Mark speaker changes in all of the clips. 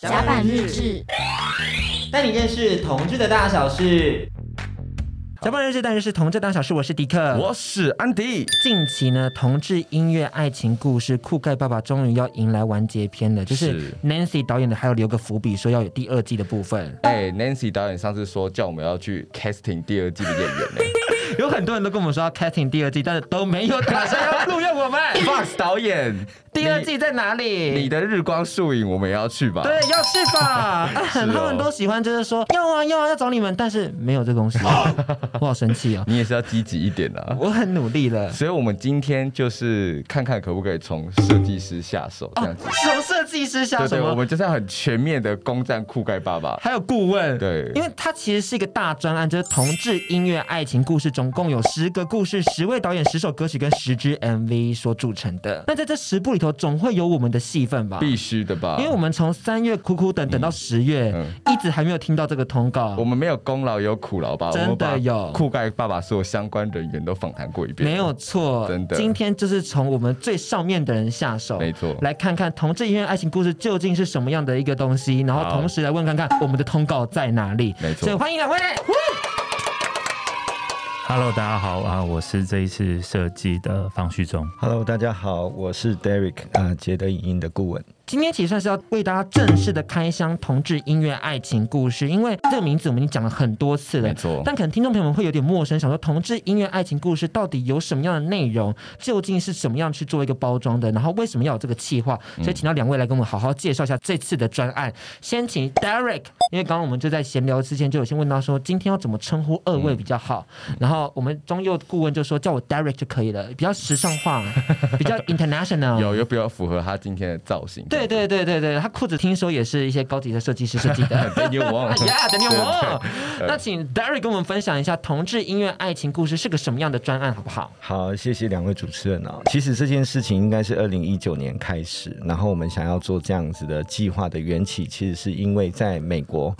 Speaker 1: 甲板日志，
Speaker 2: 带你认识同志的大小事。甲板日志，带你认识同志大小事。我是迪克，
Speaker 3: 我是安迪。
Speaker 2: 近期呢，同志音乐爱情故事《酷盖爸爸》终于要迎来完结篇了，就是 Nancy 导演的，还有留个伏笔，说要有第二季的部分。
Speaker 3: 哎，Nancy 导演上次说叫我们要去 casting 第二季的演员呢。
Speaker 2: 有很多人都跟我们说要 casting 第二季，但是都没有打算要录用我们。
Speaker 3: Fox 导演，
Speaker 2: 第二季在哪里？
Speaker 3: 你，的日光树影，我们也要去吧？
Speaker 2: 对，要去吧。很多人都喜欢，就是说要啊要啊要找你们，但是没有这东西，我 好生气啊！
Speaker 3: 你也是要积极一点啊！
Speaker 2: 我很努力了，
Speaker 3: 所以我们今天就是看看可不可以从设计师下手，这样子。
Speaker 2: 从设计师下手，
Speaker 3: 对，对，我们就是要很全面的攻占酷盖爸爸，
Speaker 2: 还有顾问。
Speaker 3: 对，
Speaker 2: 因为他其实是一个大专案，就是同志音乐爱情故事，总共有十个故事，十位导演，十首歌曲跟十支 MV 所组成的。那在这十部里头，总会有我们的戏份吧？
Speaker 3: 必须的吧？
Speaker 2: 因为我们从三月苦苦等等到十月，嗯嗯，一直还没有听到这个通告。
Speaker 3: 我们没有功劳，有苦劳吧？
Speaker 2: 真的有。
Speaker 3: 酷盖爸爸所有相关人员都访谈过一遍，
Speaker 2: 没有错。
Speaker 3: 真的，
Speaker 2: 今天就是从我们最上面的人下手，
Speaker 3: 没错，
Speaker 2: 来看看同志医院爱情故事究竟是什么样的一个东西，然后同时来问看看我们的通告在哪里。
Speaker 3: 没错，
Speaker 2: 所以欢迎两位。
Speaker 4: Hello，大家好啊，我是这一次设计的方旭中。
Speaker 5: Hello，大家好，我是 Derek 啊，捷德影音的顾问。
Speaker 2: 今天其实算是要为大家正式的开箱同志音乐爱情故事，因为这个名字我们已经讲了很多次了，
Speaker 3: 没错。但
Speaker 2: 可能听众朋友们会有点陌生，想说同志音乐爱情故事到底有什么样的内容，究竟是什么样去做一个包装的，然后为什么要有这个企划？所以请到两位来跟我们好好介绍一下这次的专案。先请 Derek，因为刚刚我们就在闲聊之前就有先问到说今天要怎么称呼二位比较好，然后我们中佑顾问就说叫我 Derek 就可以了，比较时尚化，比较 international，
Speaker 3: 有有比较符合他今天的造型。
Speaker 2: 对对对对对。他裤子听说也是一些高级的设计师设计的。
Speaker 3: 等你我
Speaker 2: 呀，等你我。那请 Darry 跟我们分享一下同志音乐爱情故事是个什么样的专案，好不好？
Speaker 5: 好，谢谢两位主持人啊。其实这件事情应该是二零一九年开始，然后我们想要做这样子的计划的缘起，其实是因为在美国。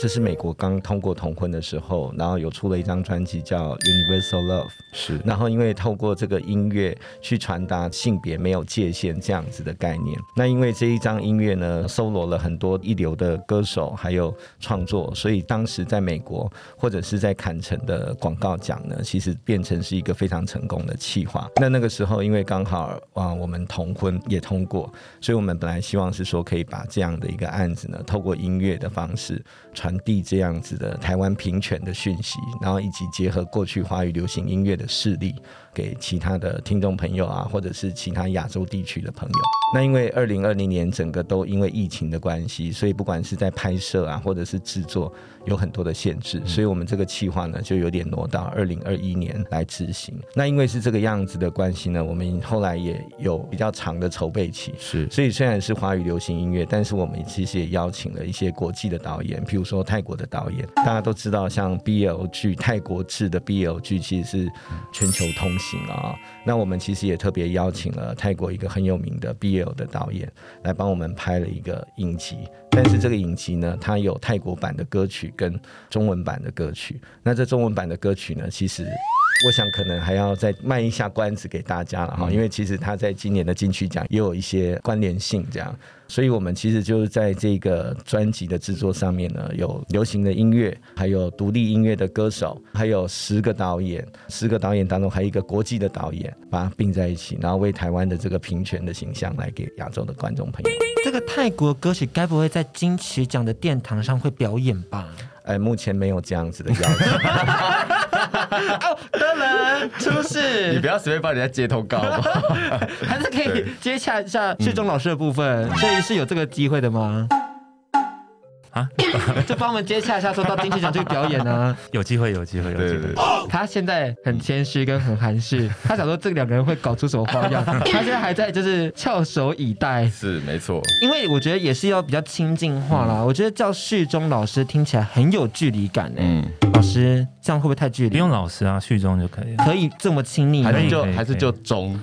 Speaker 5: 这是美国刚通过同婚的时候，然后有出了一张专辑叫《Universal Love》，
Speaker 3: 是。
Speaker 5: 然后因为透过这个音乐去传达性别没有界限这样子的概念，那因为这一张音乐呢，搜罗了很多一流的歌手还有创作，所以当时在美国或者是在坎城的广告奖呢，其实变成是一个非常成功的企划。那那个时候因为刚好啊，我们同婚也通过，所以我们本来希望是说可以把这样的一个案子呢，透过音乐的方式传。递这样子的台湾平权的讯息，然后以及结合过去华语流行音乐的事例。给其他的听众朋友啊，或者是其他亚洲地区的朋友。那因为二零二零年整个都因为疫情的关系，所以不管是在拍摄啊，或者是制作，有很多的限制，所以我们这个计划呢，就有点挪到二零二一年来执行。那因为是这个样子的关系呢，我们后来也有比较长的筹备期。
Speaker 3: 是，
Speaker 5: 所以虽然是华语流行音乐，但是我们其实也邀请了一些国际的导演，譬如说泰国的导演。大家都知道，像 BL 剧，泰国制的 BL 剧其实是全球通。行啊，那我们其实也特别邀请了泰国一个很有名的 BL 的导演来帮我们拍了一个影集，但是这个影集呢，它有泰国版的歌曲跟中文版的歌曲。那这中文版的歌曲呢，其实我想可能还要再卖一下关子给大家了哈，因为其实它在今年的金曲奖也有一些关联性这样。所以，我们其实就是在这个专辑的制作上面呢，有流行的音乐，还有独立音乐的歌手，还有十个导演，十个导演当中还有一个国际的导演，把它并在一起，然后为台湾的这个平权的形象来给亚洲的观众朋友。
Speaker 2: 这个泰国歌曲该不会在金曲奖的殿堂上会表演吧？
Speaker 5: 哎，目前没有这样子的要求。
Speaker 2: 然出事，
Speaker 3: 你不要随便帮人家接通告。吧，
Speaker 2: 还是可以接洽一下序中老师的部分，所以是有这个机会的吗？啊，就帮我们接洽一下，说到金曲奖这个表演呢、啊，
Speaker 4: 有机会，有机会，有机会。
Speaker 2: 他现在很谦虚跟很含蓄，他想说这两个人会搞出什么花样，他现在还在就是翘首以待。
Speaker 3: 是没错，
Speaker 2: 因为我觉得也是要比较亲近化啦。嗯、我觉得叫旭中老师听起来很有距离感呢。嗯，老师这样会不会太距离？
Speaker 4: 不用老师啊，旭中就可以。
Speaker 2: 可以这么亲密，
Speaker 3: 还是就还是就中。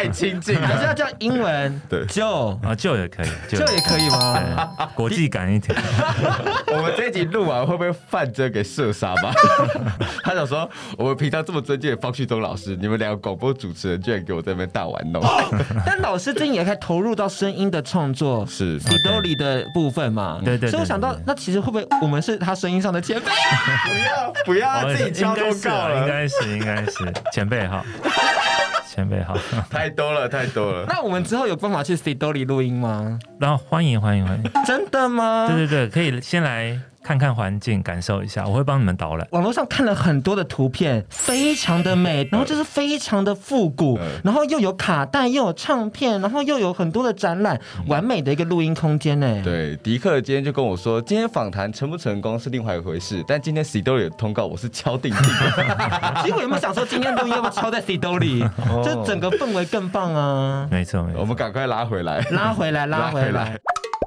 Speaker 3: 太亲近了，
Speaker 2: 还是要叫英文？
Speaker 3: 对
Speaker 2: ，Joe
Speaker 4: 啊，就也可以，
Speaker 2: 就也可以吗？
Speaker 4: 对，国际感一点。
Speaker 3: 我们这一集录完会不会范真给射杀吧？他想说，我们平常这么尊敬的方旭东老师，你们两个广播主持人居然给我在那边大玩弄。
Speaker 2: 但老师最近也开始投入到声音的创作，
Speaker 3: 是
Speaker 2: Sidoli 的部分嘛？
Speaker 4: 对对。
Speaker 2: 所以我想到，那其实会不会我们是他声音上的前辈？
Speaker 3: 不要不要，自己敲都告了。
Speaker 4: 应该是应该是前辈好，前辈好。
Speaker 3: 太多了太多了。
Speaker 2: 那我们之后有办法去 Sidoli 录音吗？
Speaker 4: 然后欢迎欢迎欢迎。
Speaker 2: 真的吗？
Speaker 4: 对对对，可以先来。看看环境，感受一下，我会帮你们导览。
Speaker 2: 网络上看了很多的图片，非常的美，然后就是非常的复古，然后又有卡带，又有唱片，然后又有很多的展览，完美的一个录音空间呢。
Speaker 3: 对，迪克今天就跟我说，今天访谈成不成功是另外一回事，但今天 Sidoli 有通告，我是敲定定的。其实我有没有想说，今天录音要不要敲在 Sidoli，就整个氛围更棒啊？
Speaker 4: 没错，没错，
Speaker 3: 我们赶快拉回来，
Speaker 2: 拉回来，拉回来。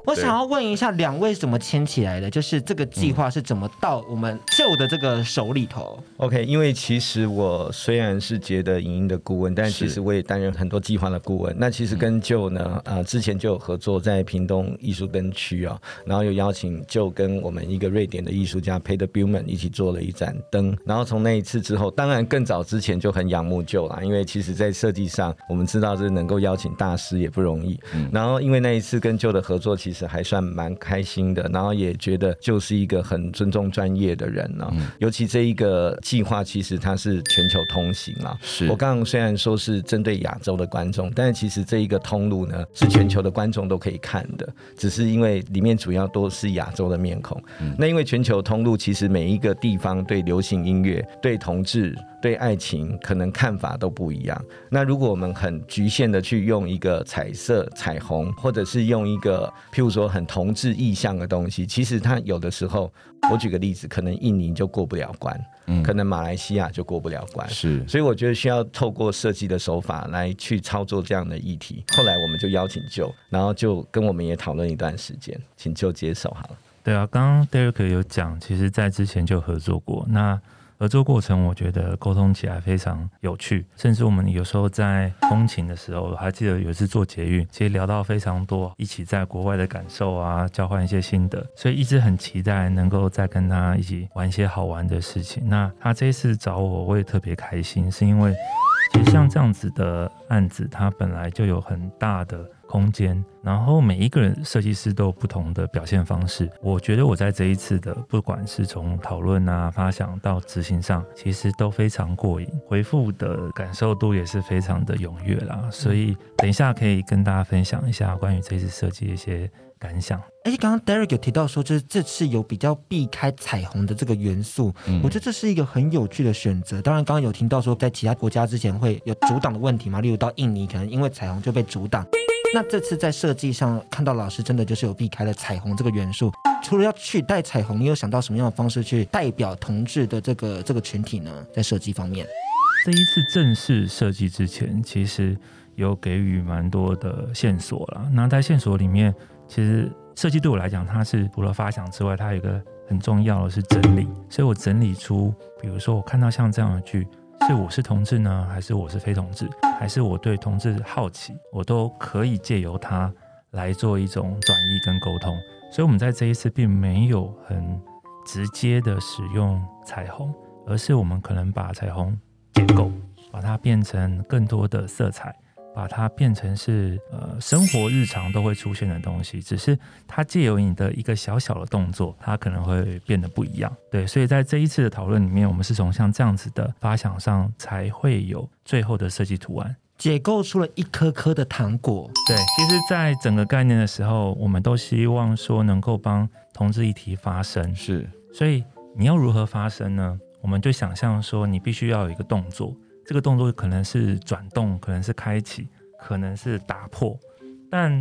Speaker 2: 我想要问一下，两位怎么牵起来的？就是这个计划是怎么到我们 Joe 的这个手里头
Speaker 5: ？OK，因为其实我虽然是杰的影音的顾问，但其实我也担任很多计划的顾问。那其实跟 Joe 呢，呃，之前就有合作在屏东艺术灯区啊，然后又邀请 Joe 跟我们一个瑞典的艺术家 Peter Billman 一起做了一盏灯。然后从那一次之后，当然更早之前就很仰慕 Joe 啦，因为其实在设计上，我们知道是能够邀请大师也不容易。嗯、然后因为那一次跟 Joe 的合作，其实还算蛮开心的，然后也觉得就是一个很尊重专业的人呢、嗯。尤其这一个计划，其实它是全球通行啊。是我刚刚虽然说是针对亚洲的观众，但是其实这一个通路呢，是全球的观众都可以看的。只是因为里面主要都是亚洲的面孔。嗯、那因为全球通路，其实每一个地方对流行音乐、对同志。对爱情可能看法都不一样。那如果我们很局限的去用一个彩色、彩虹，或者是用一个譬如说很同志意向的东西，其实它有的时候，我举个例子，可能印尼就过不了关，嗯，可能马来西亚就过不了关。是，所以我觉得需要透过设计的手法来去操作这样的议题。后来我们就邀请 Joe，然后就跟我们也讨论一段时间，请 Joe 接手好了。
Speaker 4: 对啊，刚刚 Derek 有讲，其实在之前就合作过。那合作过程，我觉得沟通起来非常有趣，甚至我们有时候在通勤的时候，还记得有一次坐捷运，其实聊到非常多，一起在国外的感受啊，交换一些心得，所以一直很期待能够再跟他一起玩一些好玩的事情。那他这一次找我，我也特别开心，是因为其实像这样子的案子，它本来就有很大的。空间，然后每一个人设计师都有不同的表现方式。我觉得我在这一次的，不管是从讨论啊、发想到执行上，其实都非常过瘾，回复的感受度也是非常的踊跃啦。所以等一下可以跟大家分享一下关于这次设计的一些感想。
Speaker 2: 而且刚刚 Derek 有提到说，就是这次有比较避开彩虹的这个元素，嗯，我觉得这是一个很有趣的选择。当然，刚刚有听到说，在其他国家之前会有阻挡的问题嘛，例如到印尼，可能因为彩虹就被阻挡。那这次在设计上看到老师真的就是有避开了彩虹这个元素，除了要取代彩虹，你有想到什么样的方式去代表同志的这个这个群体呢？在设计方面，
Speaker 4: 这一次正式设计之前，其实有给予蛮多的线索了。那在线索里面，其实设计对我来讲，它是除了发想之外，它有一个很重要的是整理。所以我整理出，比如说我看到像这样的剧。是我是同志呢，还是我是非同志，还是我对同志好奇，我都可以借由它来做一种转移跟沟通。所以，我们在这一次并没有很直接的使用彩虹，而是我们可能把彩虹结构，把它变成更多的色彩。把它变成是呃生活日常都会出现的东西，只是它借由你的一个小小的动作，它可能会变得不一样。对，所以在这一次的讨论里面，我们是从像这样子的发想上，才会有最后的设计图案，
Speaker 2: 解构出了一颗颗的糖果。
Speaker 4: 对，其实，在整个概念的时候，我们都希望说能够帮同志议题发声。
Speaker 3: 是，
Speaker 4: 所以你要如何发声呢？我们就想象说，你必须要有一个动作。这个动作可能是转动，可能是开启，可能是打破，但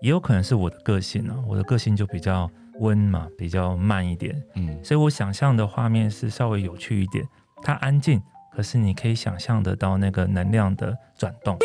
Speaker 4: 也有可能是我的个性啊。我的个性就比较温嘛，比较慢一点，嗯，所以我想象的画面是稍微有趣一点。它安静，可是你可以想象得到那个能量的转动，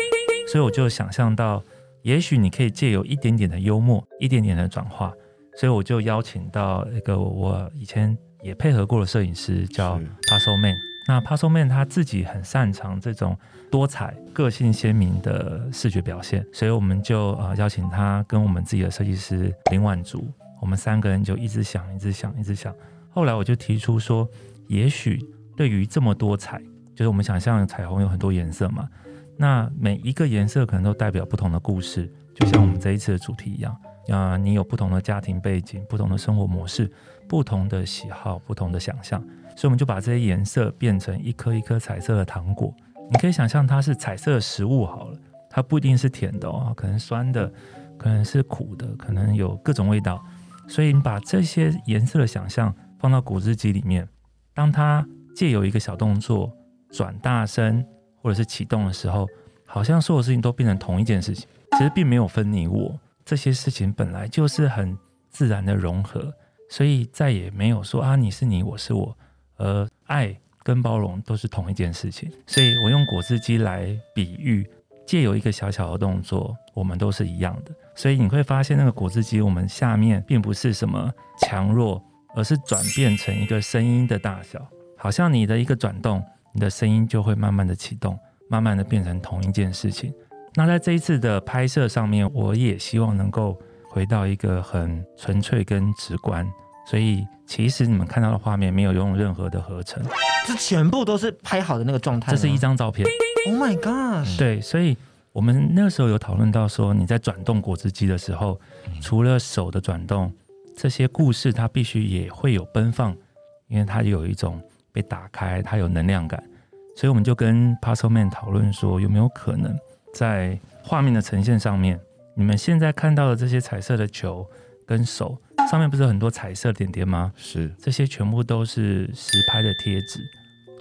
Speaker 4: 所以我就想象到，也许你可以借由一点点的幽默，一点点的转化，所以我就邀请到一个我以前也配合过的摄影师，叫 Paso Man。那 Parselman 他自己很擅长这种多彩、个性鲜明的视觉表现，所以我们就呃邀请他跟我们自己的设计师林婉竹，我们三个人就一直想、一直想、一直想。后来我就提出说，也许对于这么多彩，就是我们想象彩虹有很多颜色嘛，那每一个颜色可能都代表不同的故事，就像我们这一次的主题一样，啊，你有不同的家庭背景、不同的生活模式、不同的喜好、不同的想象。所以我们就把这些颜色变成一颗一颗彩色的糖果，你可以想象它是彩色的食物好了，它不一定是甜的哦，可能酸的，可能是苦的，可能有各种味道。所以你把这些颜色的想象放到果汁机里面，当它借由一个小动作转大声或者是启动的时候，好像所有事情都变成同一件事情，其实并没有分你我，这些事情本来就是很自然的融合，所以再也没有说啊，你是你，我是我。而爱跟包容都是同一件事情，所以我用果汁机来比喻，借由一个小小的动作，我们都是一样的。所以你会发现，那个果汁机，我们下面并不是什么强弱，而是转变成一个声音的大小，好像你的一个转动，你的声音就会慢慢的启动，慢慢的变成同一件事情。那在这一次的拍摄上面，我也希望能够回到一个很纯粹跟直观。所以其实你们看到的画面没有用任何的合成，
Speaker 2: 这全部都是拍好的那个状态。
Speaker 4: 这是一张照片。
Speaker 2: Oh my god！
Speaker 4: 对，所以我们那时候有讨论到说，你在转动果汁机的时候，除了手的转动，这些故事它必须也会有奔放，因为它有一种被打开，它有能量感。所以我们就跟 Parselman 讨论说，有没有可能在画面的呈现上面，你们现在看到的这些彩色的球跟手。上面不是有很多彩色点点吗？
Speaker 3: 是，
Speaker 4: 这些全部都是实拍的贴纸。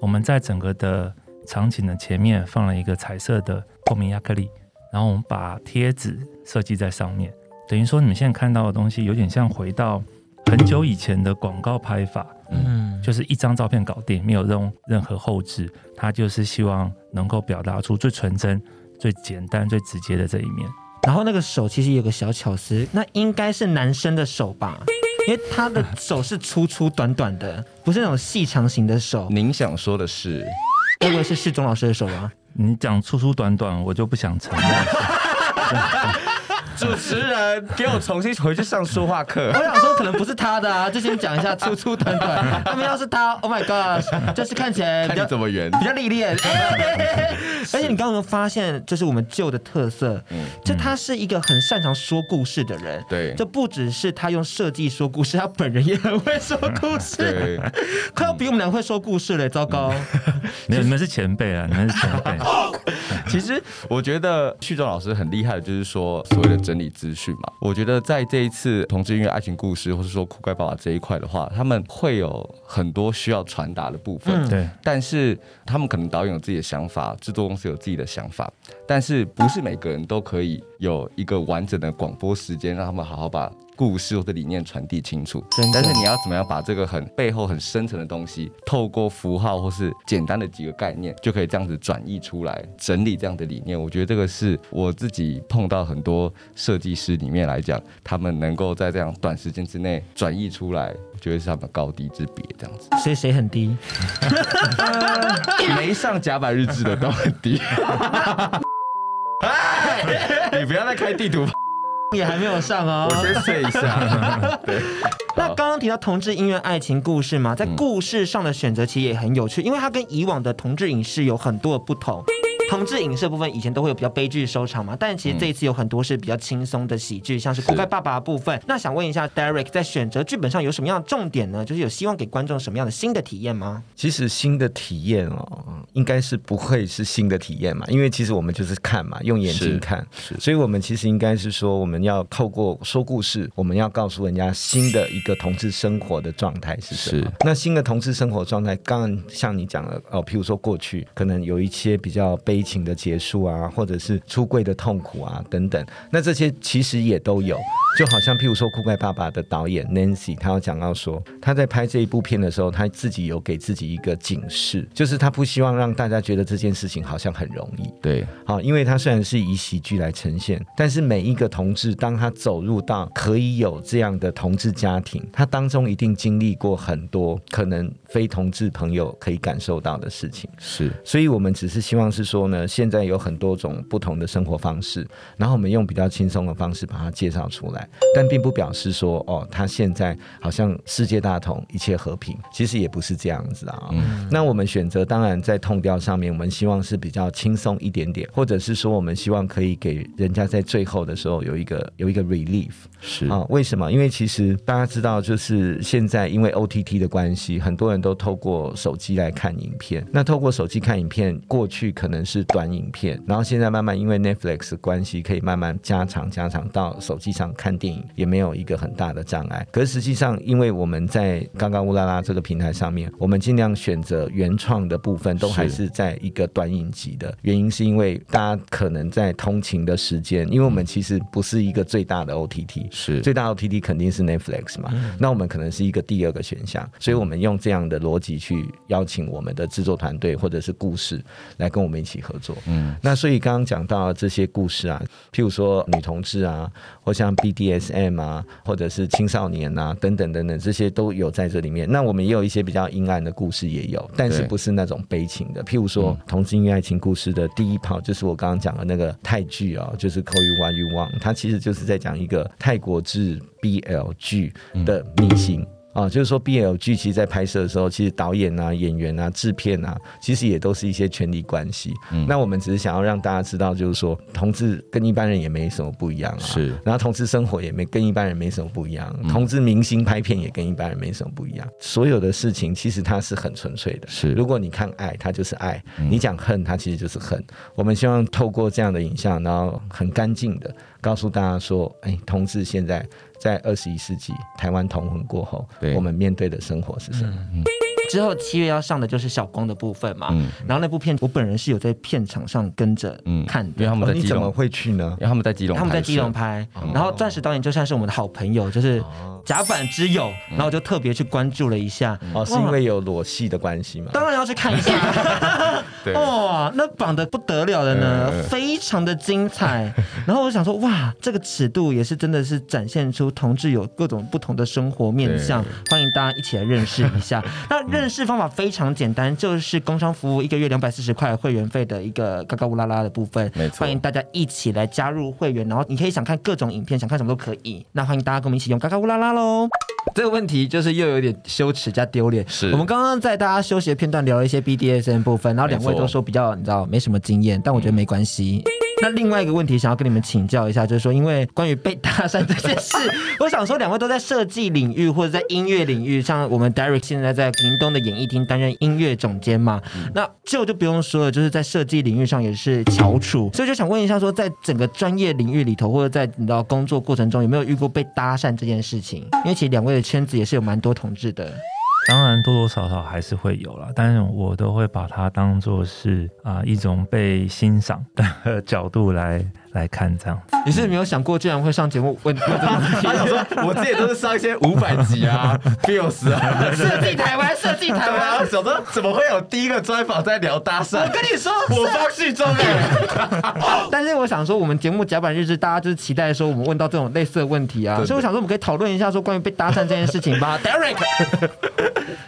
Speaker 4: 我们在整个的场景的前面放了一个彩色的透明亚克力，然后我们把贴纸设计在上面，等于说你们现在看到的东西有点像回到很久以前的广告拍法，嗯，就是一张照片搞定，没有用任何后置，它就是希望能够表达出最纯真、最简单、最直接的这一面。
Speaker 2: 然后那个手其实有个小巧思，那应该是男生的手吧，因为他的手是粗粗短短的，不是那种细长型的手。
Speaker 3: 您想说的是，
Speaker 2: 会不会是世忠老师的手啊？
Speaker 4: 你讲粗粗短短，我就不想承认。
Speaker 3: 主持人，给我重新回去上说话课。
Speaker 2: 我想说，可能不是他的啊，就先讲一下粗粗短短。他们要是他，Oh my God，就是看起来比较
Speaker 3: 怎么圆，
Speaker 2: 比较历练。而且你刚刚有没有发现，就是我们旧的特色，嗯，就他是一个很擅长说故事的人。
Speaker 3: 对，
Speaker 2: 就不只是他用设计说故事，他本人也很会说故事。对，快要比我们俩会说故事了，糟糕。
Speaker 4: 没有，你们是前辈啊，你们是前辈。
Speaker 3: 其实我觉得旭忠老师很厉害的，就是说所谓的。整理资讯嘛，我觉得在这一次同志音乐爱情故事，或是说酷盖爸爸这一块的话，他们会有很多需要传达的部分。
Speaker 4: 对，
Speaker 3: 但是他们可能导演有自己的想法，制作公司有自己的想法，但是不是每个人都可以有一个完整的广播时间，让他们好好把。故事或者理念传递清楚，但是你要怎么样把这个很背后很深层的东西，透过符号或是简单的几个概念，就可以这样子转译出来，整理这样的理念。我觉得这个是我自己碰到很多设计师里面来讲，他们能够在这样短时间之内转译出来，我觉得是他们高低之别这样子。
Speaker 2: 所以谁很低？
Speaker 3: 没上甲板日志的都很低。你不要再开地图。
Speaker 2: 也还没有上哦，
Speaker 3: 我先睡一下。对，
Speaker 2: 那刚刚提到同志音乐爱情故事嘛，在故事上的选择其实也很有趣，因为它跟以往的同志影视有很多的不同。同志影视部分以前都会有比较悲剧收场嘛，但其实这一次有很多是比较轻松的喜剧，像是古盖爸爸的部分。那想问一下 Derek，在选择剧本上有什么样的重点呢？就是有希望给观众什么样的新的体验吗？
Speaker 5: 其实新的体验哦，应该是不会是新的体验嘛，因为其实我们就是看嘛，用眼睛看，是，所以我们其实应该是说，我们要透过说故事，我们要告诉人家新的一个同志生活的状态是什么。那新的同志生活状态，刚刚像你讲的哦，譬如说过去可能有一些比较悲。情的结束啊，或者是出柜的痛苦啊，等等，那这些其实也都有。就好像譬如说《酷怪爸爸》的导演 Nancy，他要讲到说，他在拍这一部片的时候，他自己有给自己一个警示，就是他不希望让大家觉得这件事情好像很容易。
Speaker 3: 对，
Speaker 5: 好，因为他虽然是以喜剧来呈现，但是每一个同志，当他走入到可以有这样的同志家庭，他当中一定经历过很多可能非同志朋友可以感受到的事情。
Speaker 3: 是，
Speaker 5: 所以我们只是希望是说呢，现在有很多种不同的生活方式，然后我们用比较轻松的方式把它介绍出来，但并不表示说哦，他现在好像世界大同，一切和平，其实也不是这样子啊。嗯，那我们选择当然在 tone 调上面，我们希望是比较轻松一点点，或者是说我们希望可以给人家在最后的时候有一个有一个 relief。
Speaker 3: 是
Speaker 5: 啊，为什么？因为其实大家知道，就是现在因为 OTT 的关系，很多人都透过手机来看影片。那透过手机看影片，过去可能是短影片，然后现在慢慢因为 Netflix 关系，可以慢慢加长加长到手机上看电影，也没有一个很大的障碍。可是实际上，因为我们在刚刚乌拉拉这个平台上面，我们尽量选择原创的部分，都还是在一个短影集的原因，是因为大家可能在通勤的时间，因为我们其实不是一个最大的 OTT。
Speaker 3: 是
Speaker 5: 最大的 OTT 肯定是 Netflix 嘛，嗯，那我们可能是一个第二个选项，所以我们用这样的逻辑去邀请我们的制作团队或者是故事来跟我们一起合作。嗯，那所以刚刚讲到这些故事啊，譬如说女同志啊，或像 BDSM 啊，或者是青少年啊等等等等，这些都有在这里面。那我们也有一些比较阴暗的故事也有，但是不是那种悲情的。譬如说同志音乐爱情故事的第一炮，就是我刚刚讲的那个泰剧啊，就是 Call You What You Want，它其实就是在讲一个泰。国制 BL 剧的明星啊，就是说 BL 剧其实，在拍摄的时候，其实导演啊、演员啊、制片啊，其实也都是一些权力关系。嗯，那我们只是想要让大家知道，就是说，同志跟一般人也没什么不一样啊。是，然后同志生活也没跟一般人没什么不一样，同志明星拍片也跟一般人没什么不一样。所有的事情其实它是很纯粹的。是，如果你看爱，它就是爱；你讲恨，它其实就是恨。我们希望透过这样的影像，然后很干净的。告诉大家说，哎，同志现在在二十一世纪台湾同婚过后，我们面对的生活是什么？嗯
Speaker 2: 之后七月要上的就是小光的部分嘛，嗯、然后那部片我本人是有在片场上跟着看的，
Speaker 3: 因为他们在基隆，
Speaker 5: 你怎么会去呢？
Speaker 3: 因为他们在基隆，
Speaker 2: 他们在基隆拍，然后钻石导演就算是我们的好朋友，就是甲板之友，然后我就特别去关注了一下，
Speaker 5: 哦，是因为有裸戏的关系吗？
Speaker 2: 当然要去看一下，哇，那绑的不得了的呢，非常的精彩。然后我想说，哇，这个尺度也是真的是展现出同志有各种不同的生活面向，欢迎大家一起来认识一下。那认认识方法非常简单，就是工商服务一个月两百四十块会员费的一个嘎嘎乌拉拉的部分，没错，欢迎大家一起来加入会员，然后你可以想看各种影片，想看什么都可以。那欢迎大家跟我们一起用嘎嘎乌拉拉喽。这个问题就是又有点羞耻加丢脸。是我们刚刚在大家休息的片段聊了一些 BDSM 部分，然后两位都说比较你知道没什么经验，但我觉得没关系。嗯那另外一个问题想要跟你们请教一下，就是说，因为关于被搭讪这件事，我想说，两位都在设计领域或者在音乐领域，像我们 Derek 现在在屏东的演艺厅担任音乐总监嘛，那就就不用说了，就是在设计领域上也是翘楚，所以就想问一下，说在整个专业领域里头，或者在你知道工作过程中，有没有遇过被搭讪这件事情？因为其实两位的圈子也是有蛮多同志的。
Speaker 4: 当然多多少少还是会有啦，但是我都会把它当做是啊、一种被欣赏的角度来来看这样子。
Speaker 2: 你是没有想过居然会上节目问问这个问题？他想说我自己都是上一些五百集啊，Feels 啊，设计台湾，设计台湾。
Speaker 3: 想说怎么会有第一个专访在聊搭讪？
Speaker 2: 我跟你说，
Speaker 3: 我放戏中哎。
Speaker 2: 但是我想说，我们节目甲板日志，大家就是期待说我们问到这种类似的问题啊，所以我想说，我们可以讨论一下说关于被搭讪这件事情吧，Derek。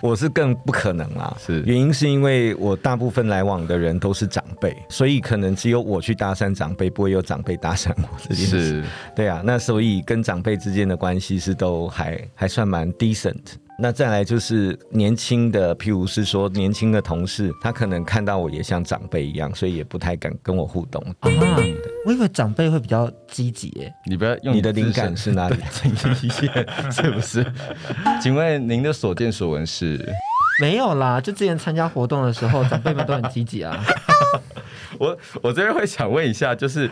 Speaker 5: 我是更不可能啦，是原因是因为我大部分来往的人都是长辈，所以可能只有我去搭讪长辈，不会有长辈搭讪我这件事。是，对啊，那所以跟长辈之间的关系是都还还算蛮 decent。那再来就是年轻的，譬如是说年轻的同事，他可能看到我也像长辈一样，所以也不太敢跟我互动。啊，
Speaker 2: 我以为长辈会比较积极耶。
Speaker 3: 你不要用
Speaker 5: 你的灵感是哪里？
Speaker 3: 是不是？请问您的所见所闻是？
Speaker 2: 没有啦，就之前参加活动的时候，长辈们都很积极啊。
Speaker 3: 我我这边会想问一下，就是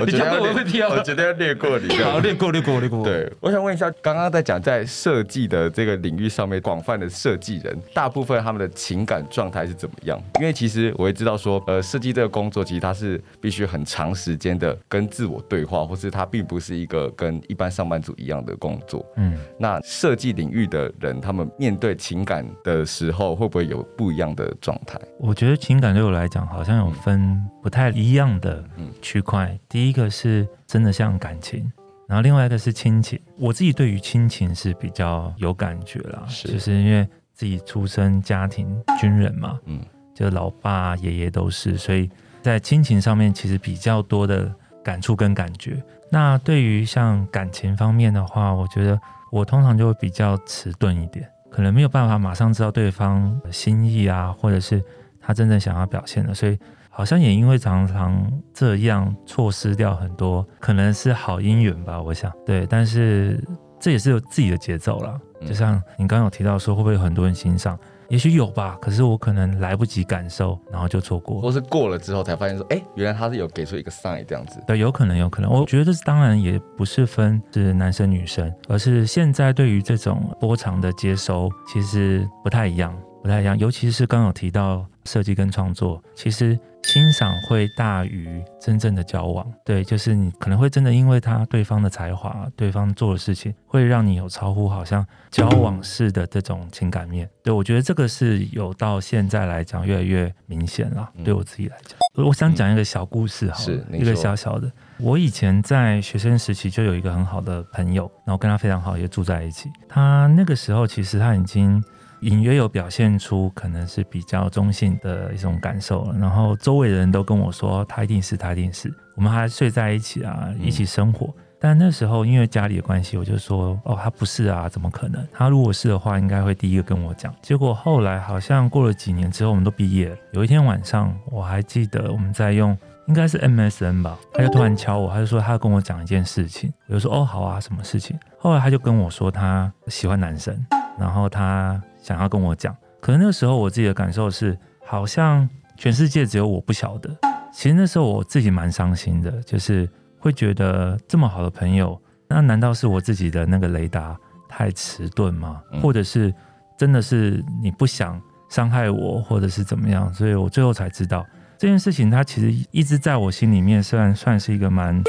Speaker 3: 我觉得要略，我觉得要略过你，
Speaker 2: 好，略过，略过，略过。
Speaker 3: 对，我想问一下，刚刚在讲在设计的这个领域上面，广泛的设计人，大部分他们的情感状态是怎么样？因为其实我也知道说，呃，设计这个工作其实它是必须很长时间的跟自我对话，或是它并不是一个跟一般上班族一样的工作。嗯，那设计领域的人，他们面对情感的时候，会不会有不一样的状态？
Speaker 4: 我觉得情感对我来讲，好像有分不太一样的区块。第一个是真的像感情，然后另外一个是亲情。我自己对于亲情是比较有感觉啦，是就是因为自己出生家庭军人嘛，嗯，就老爸爷爷都是，所以在亲情上面其实比较多的感触跟感觉。那对于像感情方面的话，我觉得我通常就会比较迟钝一点。可能没有办法马上知道对方的心意啊，或者是他真正想要表现的，所以好像也因为常常这样错失掉很多，可能是好姻缘吧，我想。对，但是这也是有自己的节奏啦，就像你刚刚有提到说，会不会有很多人欣赏？也许有吧，可是我可能来不及感受，然后就错过，
Speaker 3: 或是过了之后才发现说，哎，原来他是有给出一个 sign 这样子。
Speaker 4: 对，有可能，有可能。我觉得这是当然也不是分是男生女生，而是现在对于这种波长的接收其实不太一样，不太一样。尤其是刚刚有提到设计跟创作，其实。欣赏会大于真正的交往，对，就是你可能会真的因为他对方的才华，对方做的事情，会让你有超乎好像交往式的这种情感面。对，我觉得这个是有到现在来讲越来越明显了。对我自己来讲，我想讲一个小故事，好，一个小小的。我以前在学生时期就有一个很好的朋友，然后跟他非常好，也住在一起。他那个时候其实他已经。隐约有表现出可能是比较中性的一种感受了，然后周围的人都跟我说他一定是，他一定是，我们还睡在一起啊，一起生活。嗯、但那时候因为家里的关系，我就说哦，他不是啊，怎么可能？他如果是的话，应该会第一个跟我讲。结果后来好像过了几年之后，我们都毕业了。有一天晚上，我还记得我们在用应该是 MSN 吧，他就突然敲我，他就说他要跟我讲一件事情。我就说哦，好啊，什么事情？后来他就跟我说他喜欢男生，然后他。想要跟我讲，可能那个时候我自己的感受是，好像全世界只有我不晓得。其实那时候我自己蛮伤心的，就是会觉得这么好的朋友，那难道是我自己的那个雷达太迟钝吗？或者是真的是你不想伤害我，或者是怎么样？所以我最后才知道这件事情，它其实一直在我心里面，虽然算是一个蛮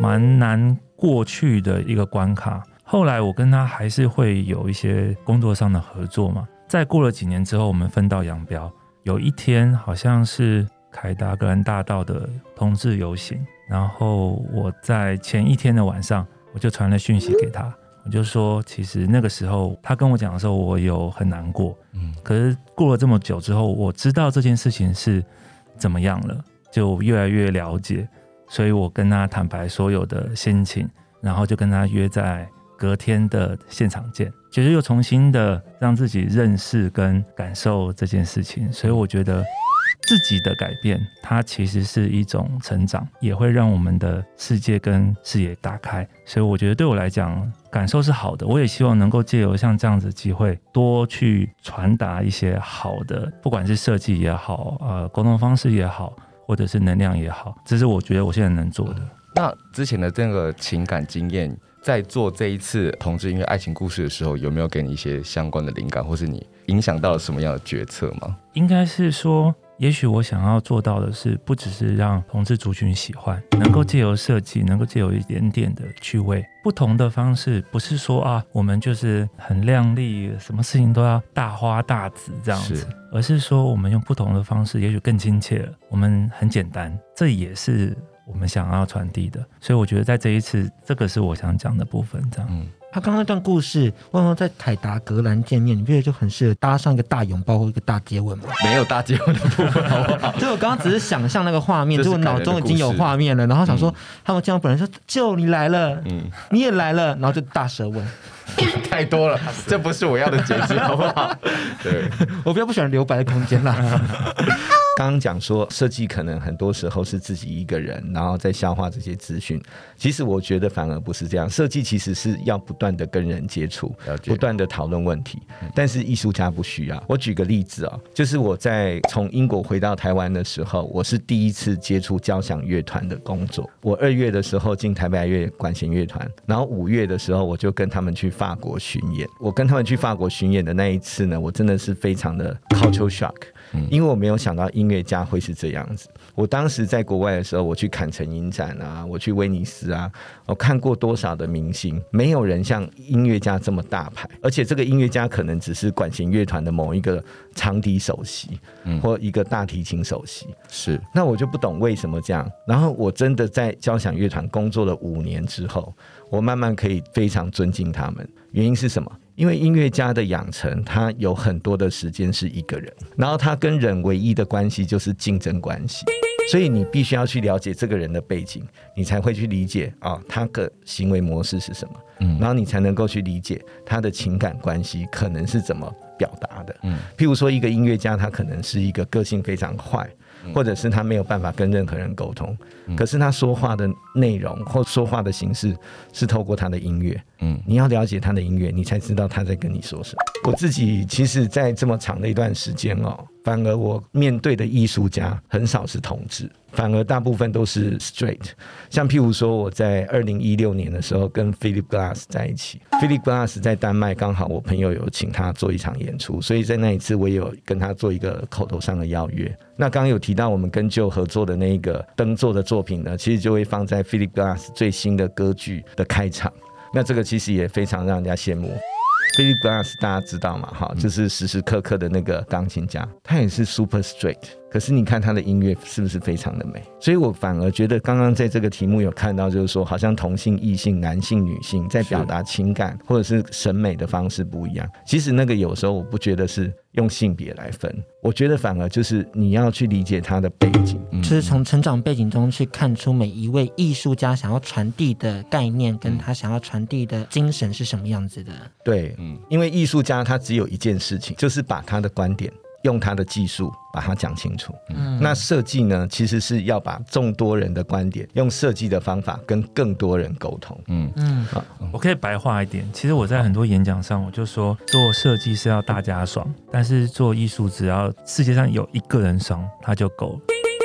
Speaker 4: 蛮难过去的一个关卡。后来我跟他还是会有一些工作上的合作嘛。再过了几年之后，我们分道扬镳。有一天好像是凯达格兰大道的同志游行，然后我在前一天的晚上，我就传了讯息给他，我就说，其实那个时候他跟我讲的时候，我有很难过。嗯，可是过了这么久之后，我知道这件事情是怎么样了，就越来越了解，所以我跟他坦白所有的心情，然后就跟他约在。隔天的现场见，其实又重新的让自己认识跟感受这件事情，所以我觉得自己的改变，它其实是一种成长，也会让我们的世界跟视野打开。所以我觉得对我来讲，感受是好的。我也希望能够借由像这样子机会，多去传达一些好的，不管是设计也好，呃，沟通方式也好，或者是能量也好，这是我觉得我现在能做的。
Speaker 3: 那之前的这个情感经验。在做这一次同志音乐爱情故事的时候，有没有给你一些相关的灵感，或是你影响到了什么样的决策吗？
Speaker 4: 应该是说，也许我想要做到的是，不只是让同志族群喜欢，能够借由设计，能够借由一点点的趣味，不同的方式，不是说啊，我们就是很靓丽，什么事情都要大花大紫这样子，是而是说，我们用不同的方式，也许更亲切了。我们很简单，这也是。我们想要传递的，所以我觉得在这一次，这个是我想讲的部分。这样，嗯，
Speaker 2: 他刚刚那段故事，问问在凯达格兰见面，你不觉得就很适合搭上一个大拥抱或一个大接吻吗？
Speaker 3: 没有大接吻的部分，好不好？
Speaker 2: 就我刚刚只是想象那个画面，就我脑中已经有画面了，然后想说、嗯、他们这样本人说：“就你来了，嗯，你也来了，然后就大舌吻。”
Speaker 3: 太多了，这不是我要的结局，好不好？对，
Speaker 2: 我比较不喜欢留白的空间啦。
Speaker 5: 刚刚讲说设计可能很多时候是自己一个人，然后再消化这些资讯。其实我觉得反而不是这样，设计其实是要不断的跟人接触，不断的讨论问题。但是艺术家不需要。我举个例子啊，就是我在从英国回到台湾的时候，我是第一次接触交响乐团的工作。我二月的时候进台北爱乐管弦乐团，然后五月的时候我就跟他们去法国巡演。我跟他们去法国巡演的那一次呢，我真的是非常的 culture shock。因为我没有想到音乐家会是这样子。我当时在国外的时候，我去坎城影展啊，我去威尼斯啊，我看过多少的明星，没有人像音乐家这么大牌。而且这个音乐家可能只是管弦乐团的某一个长笛首席，或一个大提琴首席。是，那我就不懂为什么这样。然后我真的在交响乐团工作了五年之后，我慢慢可以非常尊敬他们。原因是什么？因为音乐家的养成，他有很多的时间是一个人，然后他跟人唯一的关系就是竞争关系，所以你必须要去了解这个人的背景，你才会去理解啊、哦，他的行为模式是什么，嗯，然后你才能够去理解他的情感关系可能是怎么表达的，嗯，譬如说一个音乐家，他可能是一个个性非常坏。或者是他没有办法跟任何人沟通，可是他说话的内容或说话的形式是透过他的音乐。嗯，你要了解他的音乐，你才知道他在跟你说什么。我自己其实，在这么长的一段时间哦，反而我面对的艺术家很少是同志。反而大部分都是 straight，像譬如说我在二零一六年的时候跟 Philip Glass 在一起，Philip Glass 在丹麦，刚好我朋友有请他做一场演出，所以在那一次我也有跟他做一个口头上的邀约。那刚有提到我们跟 Joe 合作的那一个灯座的作品呢，其实就会放在 Philip Glass 最新的歌剧的开场，那这个其实也非常让人家羡慕。Philip Glass 大家知道嘛？哈，就是时时刻刻的那个钢琴家，他也是 super straight。可是你看他的音乐是不是非常的美？所以我反而觉得刚刚在这个题目有看到，就是说好像同性、异性、男性、女性在表达情感或者是审美的方式不一样。其实那个有时候我不觉得是用性别来分，我觉得反而就是你要去理解他的背景，
Speaker 2: 就是从成长背景中去看出每一位艺术家想要传递的概念，跟他想要传递的精神是什么样子的。
Speaker 5: 对，嗯，因为艺术家他只有一件事情，就是把他的观点。用他的技术把它讲清楚。嗯，那设计呢，其实是要把众多人的观点，用设计的方法跟更多人沟通。嗯
Speaker 4: 嗯，好，我可以白话一点。其实我在很多演讲上，我就说，做设计是要大家爽，但是做艺术只要世界上有一个人爽，他就够了。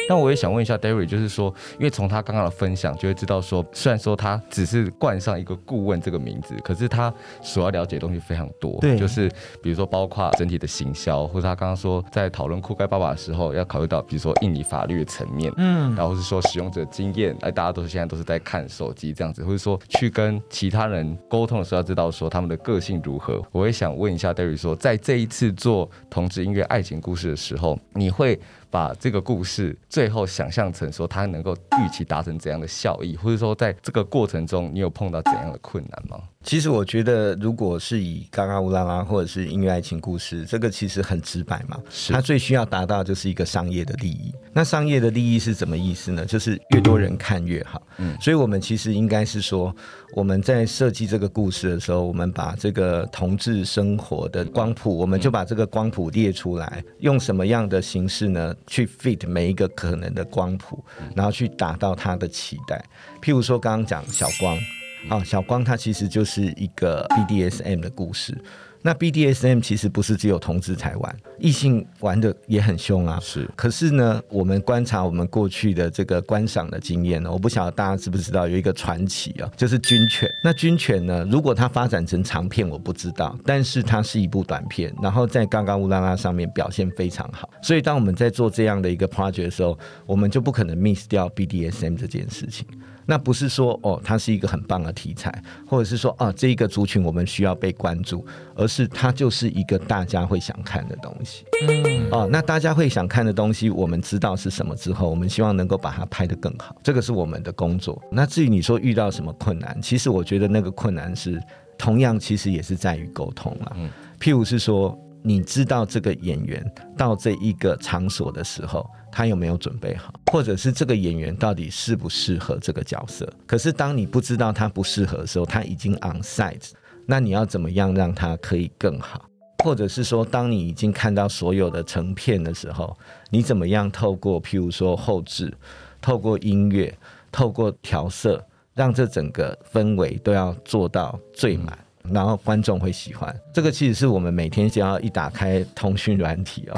Speaker 3: 那我也想问一下 Derry，就是说，因为从他刚刚的分享就会知道说，虽然说他只是冠上一个顾问这个名字，可是他所要了解的东西非常多。对，就是比如说包括整体的行销，或者他刚刚说在讨论酷盖爸爸的时候，要考虑到比如说印尼法律的层面，嗯，然后是说使用者经验，哎，大家都是现在都是在看手机这样子，或者说去跟其他人沟通的时候要知道说他们的个性如何。我也想问一下 Derry，说在这一次做同志音乐爱情故事的时候，你会把这个故事最后想象成说，它能够预期达成怎样的效益，或者说在这个过程中，你有碰到怎样的困难吗？
Speaker 5: 其实我觉得，如果是以嘎嘎乌拉拉或者是音乐爱情故事，这个其实很直白嘛。是。它最需要达到就是一个商业的利益。那商业的利益是什么意思呢？就是越多人看越好。嗯。所以我们其实应该是说，我们在设计这个故事的时候，我们把这个同志生活的光谱，我们就把这个光谱列出来，用什么样的形式呢？去 fit 每一个可能的光谱，然后去达到他的期待。譬如说，刚刚讲小光。啊，小光它其实就是一个 BDSM 的故事。那 BDSM 其实不是只有同志才玩，异性玩的也很凶啊。是，可是呢，我们观察我们过去的这个观赏的经验呢，我不晓得大家知不知道有一个传奇啊，就是军犬。那军犬呢，如果它发展成长片，我不知道，但是它是一部短片，然后在嘎嘎乌拉拉上面表现非常好。所以当我们在做这样的一个 project 的时候，我们就不可能 miss 掉 BDSM 这件事情。那不是说哦，它是一个很棒的题材，或者是说啊，这一个族群我们需要被关注，而是它就是一个大家会想看的东西。嗯，哦，那大家会想看的东西，我们知道是什么之后，我们希望能够把它拍得更好，这个是我们的工作。那至于你说遇到什么困难，其实我觉得那个困难是同样，其实也是在于沟通了。嗯，譬如是说，你知道这个演员到这一个场所的时候。他有没有准备好，或者是这个演员到底适不适合这个角色？可是当你不知道他不适合的时候，他已经 on site，那你要怎么样让他可以更好？或者是说，当你已经看到所有的成片的时候，你怎么样透过譬如说后制，透过音乐，透过调色，让这整个氛围都要做到最满。然后观众会喜欢这个，其实是我们每天只要一打开通讯软体哦，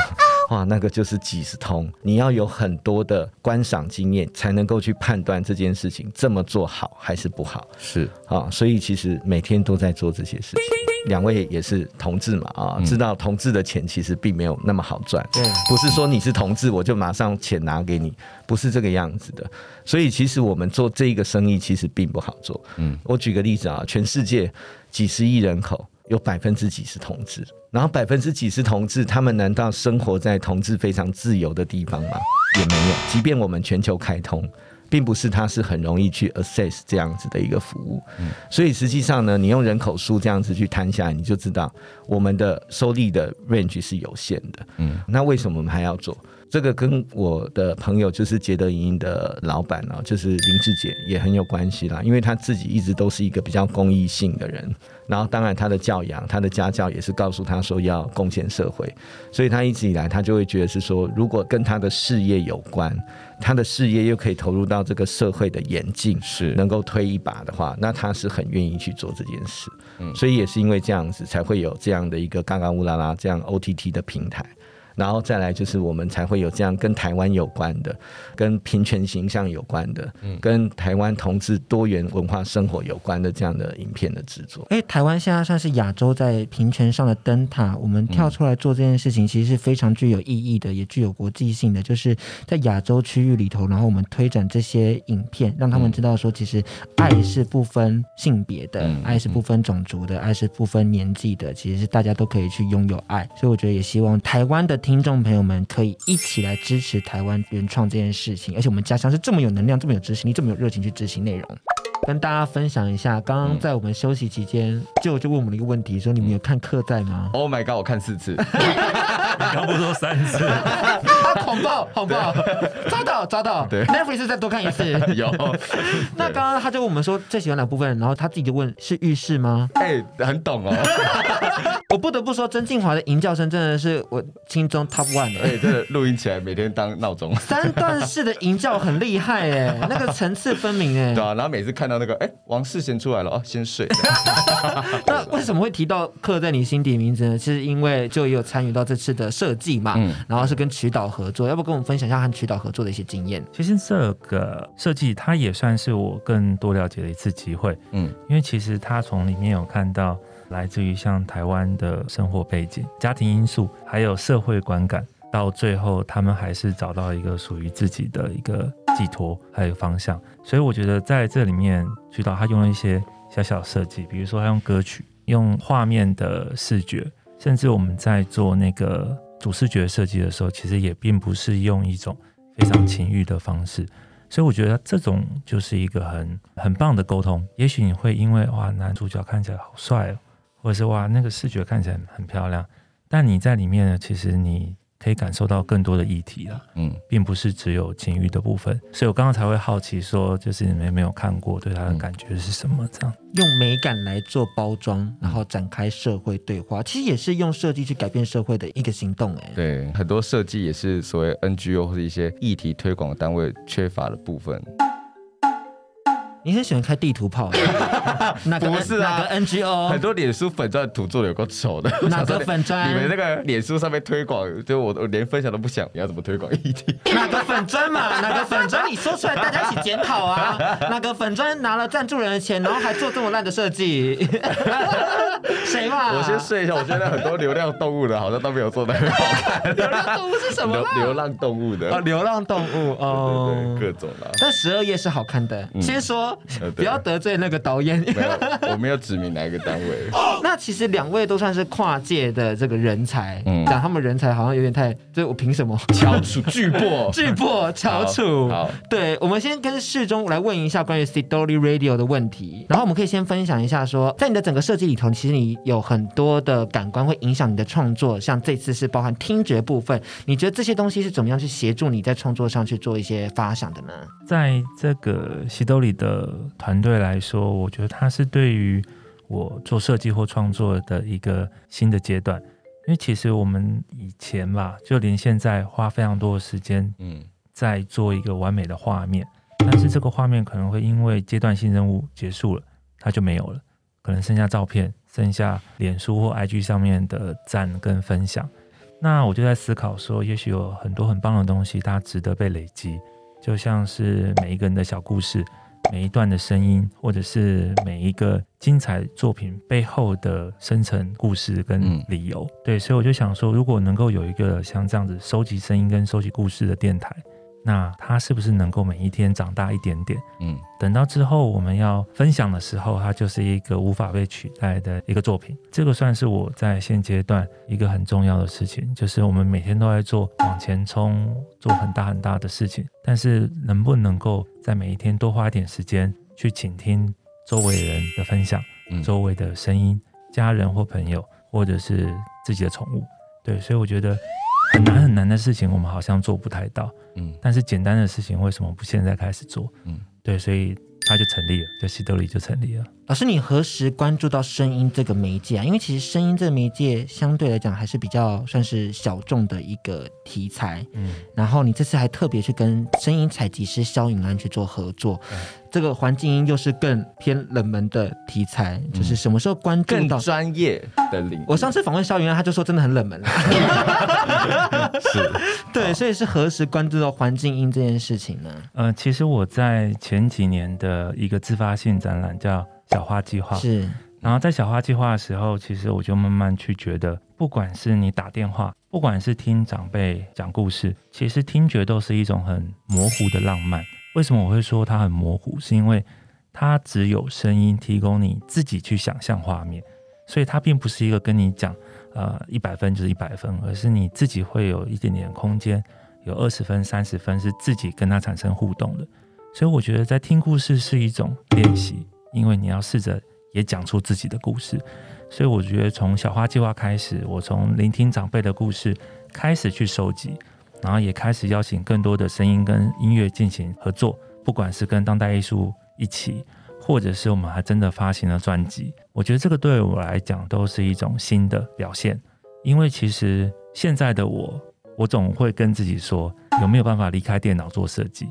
Speaker 5: 哇，那个就是几十通，你要有很多的观赏经验，才能够去判断这件事情这么做好还是不好。
Speaker 3: 是
Speaker 5: 啊，所以其实每天都在做这些事情。两位也是同志嘛啊，知道同志的钱其实并没有那么好赚，对，不是说你是同志我就马上钱拿给你，不是这个样子的。所以其实我们做这一个生意其实并不好做。嗯，我举个例子啊，全世界。几十亿人口，有百分之几是同志，然后百分之几是同志，他们难道生活在同志非常自由的地方吗？也没有。即便我们全球开通，并不是它是很容易去 access 这样子的一个服务。嗯，所以实际上呢，你用人口数这样子去摊下来，你就知道我们的收利的 range 是有限的。嗯，那为什么我们还要做？这个跟我的朋友就是捷德影音的老板呢，就是林志杰也很有关系啦。因为他自己一直都是一个比较公益性的人，然后当然他的教养、他的家教也是告诉他说要贡献社会，所以他一直以来他就会觉得是说，如果跟他的事业有关，他的事业又可以投入到这个社会的演进，是能够推一把的话，那他是很愿意去做这件事。嗯，所以也是因为这样子，才会有这样的一个嘎嘎乌拉拉这样 OTT 的平台。然后再来就是我们才会有这样跟台湾有关的、跟平权形象有关的、跟台湾同志多元文化生活有关的这样的影片的制作。
Speaker 2: 哎，台湾现在算是亚洲在平权上的灯塔，我们跳出来做这件事情，其实是非常具有意义的，也具有国际性的。就是在亚洲区域里头，然后我们推展这些影片，让他们知道说，其实爱是不分性别的，爱是不分种族的，爱是不分年纪的，其实是大家都可以去拥有爱。所以我觉得也希望台湾的。听听众朋友们可以一起来支持台湾原创这件事情，而且我们家乡是这么有能量、这么有执行力、这么有热情去执行内容。跟大家分享一下，刚刚在我们休息期间，就就问我们一个问题，说你们有看《客在》吗
Speaker 3: ？Oh my god，我看四次。
Speaker 4: 你刚不说三次？
Speaker 2: 啊，恐爆，恐爆，抓到抓到。对，Netflix 再多看一次。
Speaker 3: 有。
Speaker 2: 那刚刚他就问我们说最喜欢哪部分，然后他自己就问是浴室吗？
Speaker 3: 哎，很懂哦。
Speaker 2: 我不得不说，曾静华的吟叫声真的是我心中 top one 的。
Speaker 3: 哎，真的录音起来每天当闹钟。
Speaker 2: 三段式的吟叫很厉害哎，那个层次分明哎。
Speaker 3: 对啊，然后每次看到那个哎王世贤出来了哦，先睡。
Speaker 2: 那为什么会提到刻在你心底名字呢？其实因为就也有参与到这次的设计嘛，嗯，然后是跟渠导合作，要不跟我们分享一下和渠导合作的一些经验？
Speaker 4: 其实这个设计它也算是我更多了解的一次机会，嗯，因为其实他从里面有看到。来自于像台湾的生活背景、家庭因素，还有社会观感，到最后他们还是找到一个属于自己的一个寄托，还有方向。所以我觉得在这里面，徐导他用了一些小小设计，比如说他用歌曲、用画面的视觉，甚至我们在做那个主视觉设计的时候，其实也并不是用一种非常情欲的方式。所以我觉得这种就是一个很很棒的沟通。也许你会因为哇，男主角看起来好帅哦。或者是哇，那个视觉看起来很漂亮，但你在里面呢，其实你可以感受到更多的议题了，嗯，并不是只有情欲的部分。所以我刚刚才会好奇说，就是你们有没有看过，对他的感觉是什么？这样
Speaker 2: 用美感来做包装，然后展开社会对话，其实也是用设计去改变社会的一个行动。哎，
Speaker 3: 对，很多设计也是所谓 NGO 或者一些议题推广单位缺乏的部分。
Speaker 2: 你很喜欢开地图炮？哪个？不是啊，哪个 NGO？
Speaker 3: 很多脸书粉钻图做的有够丑的。
Speaker 2: 哪个粉钻？
Speaker 3: 你们那个脸书上面推广，就我我连分享都不想，你要怎么推广议题？
Speaker 2: 哪个粉钻嘛？哪个粉钻？你说出来，大家一起检讨啊！哪个粉钻拿了赞助人的钱，然后还做这么烂的设计？谁嘛？
Speaker 3: 我先睡一下，我现在很多流浪动物的，好像都没有做的很好看。
Speaker 2: 流浪动物是什么？
Speaker 3: 流浪动物的
Speaker 2: 哦，流浪动物哦，
Speaker 3: 对对，各种啦。
Speaker 2: 但十二页是好看的，先说。不要得罪那个导演。
Speaker 3: 没有，我没有指明哪一个单位。
Speaker 2: 那其实两位都算是跨界的这个人才，嗯讲他们人才好像有点太，这我凭什么？
Speaker 3: 翘楚巨擘，
Speaker 2: 巨擘翘楚。好，对，我们先跟世忠来问一下关于 SIDOLI Radio 的问题，然后我们可以先分享一下说，在你的整个设计里头，其实你有很多的感官会影响你的创作，像这次是包含听觉部分，你觉得这些东西是怎么样去协助你在创作上去做一些发想的呢？
Speaker 4: 在这个 SIDOLI 的团队来说，我觉得它是对于我做设计或创作的一个新的阶段。因为其实我们以前吧，就连现在花非常多的时间，嗯，在做一个完美的画面，但是这个画面可能会因为阶段性任务结束了，它就没有了，可能剩下照片，剩下脸书或 IG 上面的赞跟分享。那我就在思考说，也许有很多很棒的东西，它值得被累积，就像是每一个人的小故事。每一段的声音，或者是每一个精彩作品背后的深层故事跟理由，嗯、对，所以我就想说，如果能够有一个像这样子收集声音跟收集故事的电台。那它是不是能够每一天长大一点点？嗯，等到之后我们要分享的时候，它就是一个无法被取代的一个作品。这个算是我在现阶段一个很重要的事情，就是我们每天都在做往前冲，做很大很大的事情，但是能不能够在每一天多花一点时间去倾听周围人的分享，周围的声音，家人或朋友，或者是自己的宠物？对，所以我觉得。很难很难的事情，我们好像做不太到。嗯，但是简单的事情，为什么不现在开始做？嗯，对，所以他就成立了，就西德里就成立了。
Speaker 2: 老师，你何时关注到声音这个媒介啊？因为其实声音这个媒介相对来讲还是比较算是小众的一个题材。嗯，然后你这次还特别去跟声音采集师肖颖安去做合作。嗯这个环境音又是更偏冷门的题材，嗯、就是什么时候关注到
Speaker 3: 更专业的领域？
Speaker 2: 我上次访问萧云，他就说真的很冷门。
Speaker 3: 是，
Speaker 2: 对，所以是何时关注到环境音这件事情呢？
Speaker 4: 呃，其实我在前几年的一个自发性展览叫“小花计划”，
Speaker 2: 是。
Speaker 4: 然后在小花计划的时候，其实我就慢慢去觉得，不管是你打电话，不管是听长辈讲故事，其实听觉都是一种很模糊的浪漫。为什么我会说它很模糊？是因为它只有声音提供你自己去想象画面，所以它并不是一个跟你讲，呃，一百分就是一百分，而是你自己会有一点点空间，有二十分、三十分是自己跟它产生互动的。所以我觉得在听故事是一种练习，因为你要试着也讲出自己的故事。所以我觉得从小花计划开始，我从聆听长辈的故事开始去收集。然后也开始邀请更多的声音跟音乐进行合作，不管是跟当代艺术一起，或者是我们还真的发行了专辑。我觉得这个对我来讲都是一种新的表现，因为其实现在的我，我总会跟自己说，有没有办法离开电脑做设计？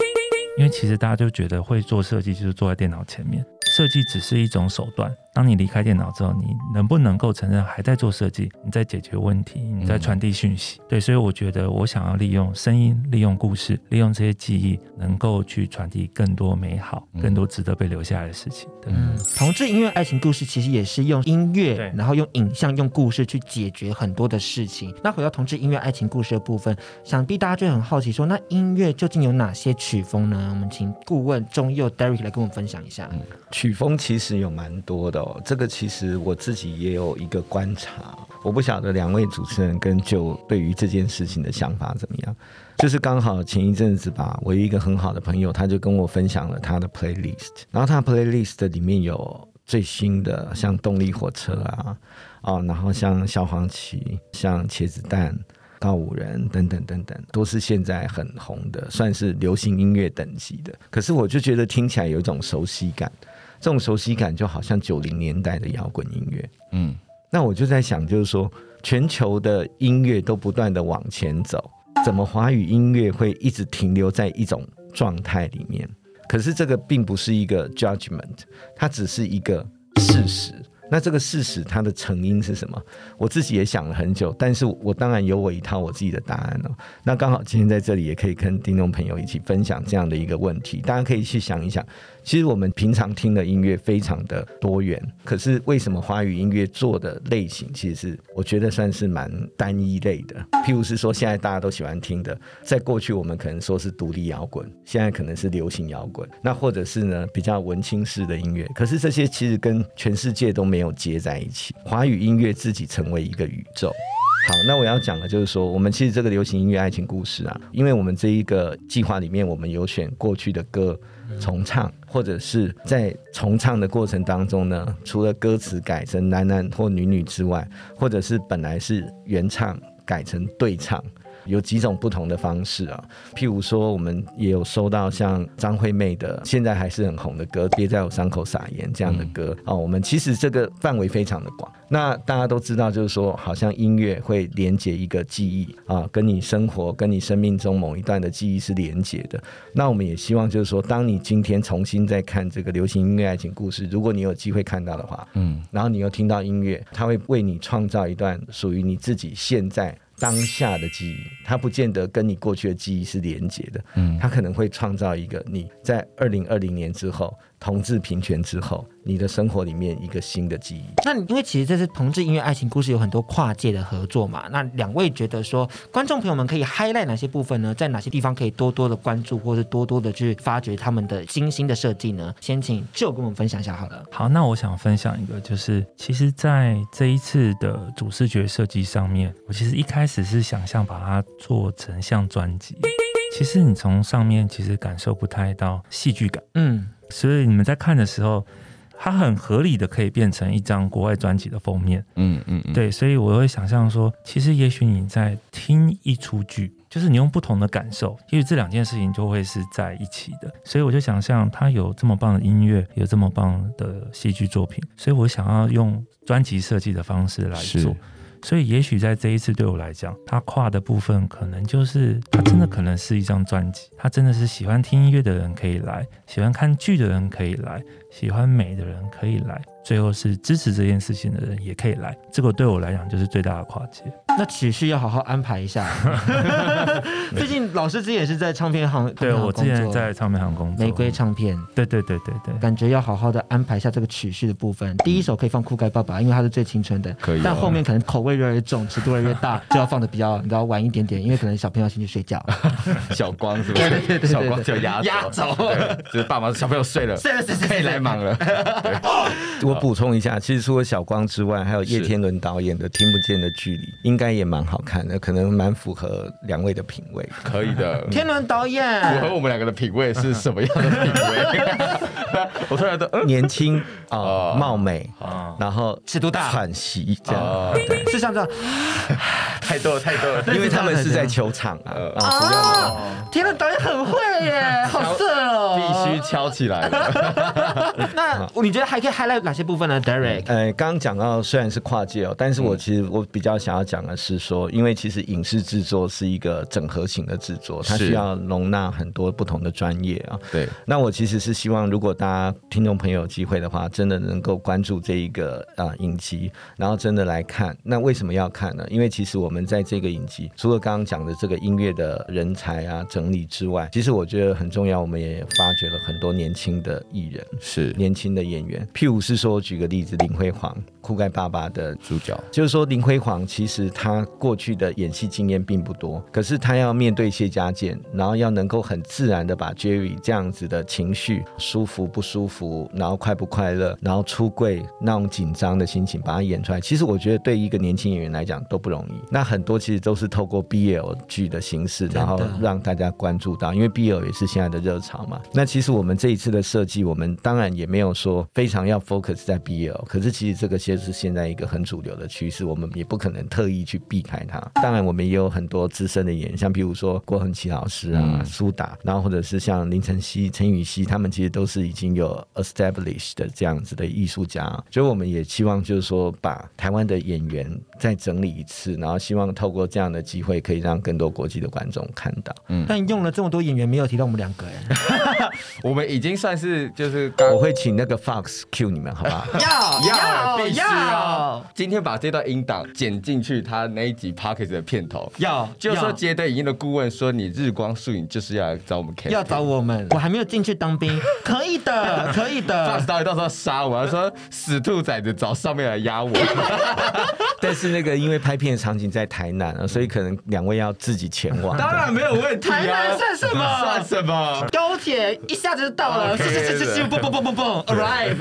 Speaker 4: 因为其实大家就觉得会做设计就是坐在电脑前面，设计只是一种手段。当你离开电脑之后，你能不能够承认还在做设计？你在解决问题，你在传递讯息。嗯、对，所以我觉得我想要利用声音、利用故事、利用这些记忆，能够去传递更多美好、更多值得被留下来的事情。对，
Speaker 2: 嗯，同志音乐爱情故事其实也是用音乐，对然后用影像、用故事去解决很多的事情。那回到同志音乐爱情故事的部分，想必大家就很好奇说，那音乐究竟有哪些曲风呢？我们请顾问中佑 Derek 来跟我们分享一下。嗯、
Speaker 5: 曲风其实有蛮多的哦。这个其实我自己也有一个观察，我不晓得两位主持人跟就对于这件事情的想法怎么样。就是刚好前一阵子吧，我有一个很好的朋友，他就跟我分享了他的 playlist，然后他 playlist 里面有最新的，像动力火车啊，哦，然后像小黄旗、像茄子蛋、告五人等等等等，都是现在很红的，算是流行音乐等级的。可是我就觉得听起来有一种熟悉感。这种熟悉感就好像九零年代的摇滚音乐，嗯，那我就在想，就是说全球的音乐都不断的往前走，怎么华语音乐会一直停留在一种状态里面？可是这个并不是一个 judgment，它只是一个事实。那这个事实它的成因是什么？我自己也想了很久，但是我当然有我一套我自己的答案了。那刚好今天在这里也可以跟听众朋友一起分享这样的一个问题，大家可以去想一想。其实我们平常听的音乐非常的多元，可是为什么华语音乐做的类型其实是我觉得算是蛮单一类的？譬如是说现在大家都喜欢听的，在过去我们可能说是独立摇滚，现在可能是流行摇滚，那或者是呢比较文青式的音乐，可是这些其实跟全世界都没没有接在一起，华语音乐自己成为一个宇宙。好，那我要讲的就是说，我们其实这个流行音乐爱情故事啊，因为我们这一个计划里面，我们有选过去的歌重唱，或者是在重唱的过程当中呢，除了歌词改成男男或女女之外，或者是本来是原唱改成对唱，有几种不同的方式啊。譬如说，我们也有收到像张惠妹的现在还是很红的歌《别在我伤口撒盐》这样的歌啊。我们其实这个范围非常的广。那大家都知道，就是说，好像音乐会连接一个记忆啊，跟你生活、跟你生命中某一段的记忆是连接的。那我们也希望，就是说，当你今天重新再看这个流行音乐爱情故事，如果你有机会看到的话，嗯，然后你又听到音乐，它会为你创造一段属于你自己现在当下的记忆，它不见得跟你过去的记忆是连接的，嗯，它可能会创造一个你在二零二零年之后。同志平权之后，你的生活里面一个新的记忆。
Speaker 2: 那因为其实这是同志音乐爱情故事，有很多跨界的合作嘛。那两位觉得说，观众朋友们可以 highlight 哪些部分呢？在哪些地方可以多多的关注，或者多多的去发掘他们的精心的设计呢？先请 Joe 跟我们分享一下好了。
Speaker 4: 好，那我想分享一个，就是其实，在这一次的主视觉设计上面，我其实一开始是想象把它做成像专辑。其实你从上面其实感受不太到戏剧感，嗯。所以你们在看的时候，它很合理的可以变成一张国外专辑的封面，嗯嗯，嗯对，所以我会想象说，其实也许你在听一出剧，就是你用不同的感受，也许这两件事情就会是在一起的。所以我就想象它有这么棒的音乐，有这么棒的戏剧作品，所以我想要用专辑设计的方式来做。所以，也许在这一次对我来讲，它跨的部分可能就是，它真的可能是一张专辑。它真的是喜欢听音乐的人可以来，喜欢看剧的人可以来，喜欢美的人可以来。最后是支持这件事情的人也可以来，这个对我来讲就是最大的跨界。
Speaker 2: 那曲序要好好安排一下，最近老师之前也是在唱片行，
Speaker 4: 对，我之前在唱片行工作，
Speaker 2: 玫瑰唱片，
Speaker 4: 对对对对对，
Speaker 2: 感觉要好好的安排一下这个曲序的部分。第一首可以放酷盖爸爸，因为他是最青春的，可以。但后面可能口味越来越重，尺度越来越大，就要放的比较你知道晚一点点，因为可能小朋友先去睡觉。
Speaker 3: 小光是不是？对对对，小光就压压轴，就是爸爸小朋友睡了，睡了睡可以来忙了。
Speaker 5: 我补充一下，其实除了小光之外，还有叶天伦导演的《听不见的距离》，应该也蛮好看的，可能蛮符合两位的品味。
Speaker 3: 可以的，
Speaker 2: 天伦导演。
Speaker 3: 符合我们两个的品味是什么样的品味？我突然都
Speaker 5: 年轻啊，貌美啊，然后
Speaker 2: 尺度大，
Speaker 5: 喘息这样，对，
Speaker 2: 是像这样，
Speaker 3: 太多了太多了，
Speaker 5: 因为他们是在球场啊。哦，
Speaker 2: 天伦导演很会耶，好色哦，
Speaker 3: 必须敲起来。
Speaker 2: 那你觉得还可以 highlight 哪些部分呢，Derek？
Speaker 5: 呃，刚刚讲到虽然是跨界哦，但是我其实我比较想要讲的是说，因为其实影视制作是一个整合型的制作，它需要容纳很多不同的专业啊。
Speaker 3: 对。
Speaker 5: 那我其实是希望，如果大家听众朋友有机会的话，真的能够关注这一个啊影集，然后真的来看。那为什么要看呢？因为其实我们在这个影集，除了刚刚讲的这个音乐的人才啊整理之外，其实我觉得很重要，我们也发掘了很多年轻的艺人，
Speaker 3: 是
Speaker 5: 年轻的演员。譬如是说，举个例子，林辉煌。酷盖爸爸的
Speaker 3: 主角，
Speaker 5: 就是说林辉煌其实他过去的演戏经验并不多，可是他要面对谢家健，然后要能够很自然的把 Jerry 这样子的情绪，舒服不舒服，然后快不快乐，然后出柜那种紧张的心情把它演出来，其实我觉得对一个年轻演员来讲都不容易。那很多其实都是透过 BL 剧的形式，然后让大家关注到，因为 BL 也是现在的热潮嘛。那其实我们这一次的设计，我们当然也没有说非常要 focus 在 BL，可是其实这个其实。是现在一个很主流的趋势，我们也不可能特意去避开它。当然，我们也有很多资深的演员，像比如说郭恒奇老师啊、苏打、嗯，然后或者是像林晨曦、陈雨希，他们其实都是已经有 established 的这样子的艺术家。所以，我们也希望就是说，把台湾的演员再整理一次，然后希望透过这样的机会，可以让更多国际的观众看到。
Speaker 2: 嗯，但用了这么多演员，没有提到我们两个哎，
Speaker 3: 我们已经算是就是，
Speaker 5: 我会请那个 Fox cue 你们，好不好？
Speaker 2: 要要必须。
Speaker 3: 要今天把这段音档剪进去，他那一集 Podcast 的片头。
Speaker 2: 要
Speaker 3: 就是说，接待影音的顾问说，你日光树影就是要来找我们 K，
Speaker 2: 要找我们。我还没有进去当兵，可以的，可以的。
Speaker 3: 演到时候杀我，他说死兔崽子找上面来压我。
Speaker 5: 但是那个因为拍片的场景在台南啊，所以可能两位要自己前往。
Speaker 3: 当然没有问题啊。
Speaker 2: 台南算什么？
Speaker 3: 算什么？
Speaker 2: 高铁一下子就到了，是是是是是，蹦蹦蹦蹦蹦，arrive。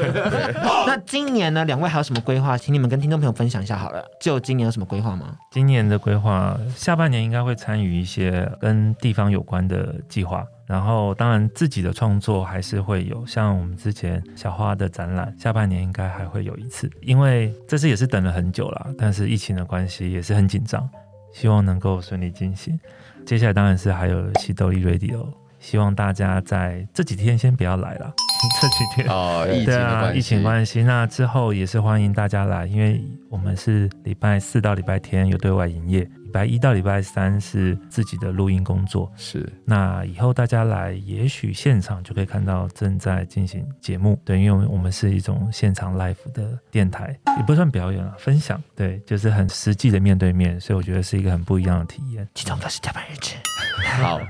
Speaker 2: 那今年呢？两位还有什么规划？请你们跟听众朋友分享一下好了。就今年有什么规划吗？
Speaker 4: 今年的规划，下半年应该会参与一些跟地方有关的计划。然后，当然自己的创作还是会有，像我们之前小花的展览，下半年应该还会有一次。因为这次也是等了很久了，但是疫情的关系也是很紧张。希望能够顺利进行。接下来当然是还有西兜里 Radio，希望大家在这几天先不要来了，这几天。
Speaker 3: 哦，疫情
Speaker 4: 对啊，疫情关系，那之后也是欢迎大家来，因为我们是礼拜四到礼拜天有对外营业。礼拜一到礼拜三是自己的录音工作，
Speaker 3: 是。
Speaker 4: 那以后大家来，也许现场就可以看到正在进行节目，对，因为我们是一种现场 live 的电台，也不算表演了，分享，对，就是很实际的面对面，所以我觉得是一个很不一样的体验。
Speaker 2: 其中都是加班日志。
Speaker 3: 好，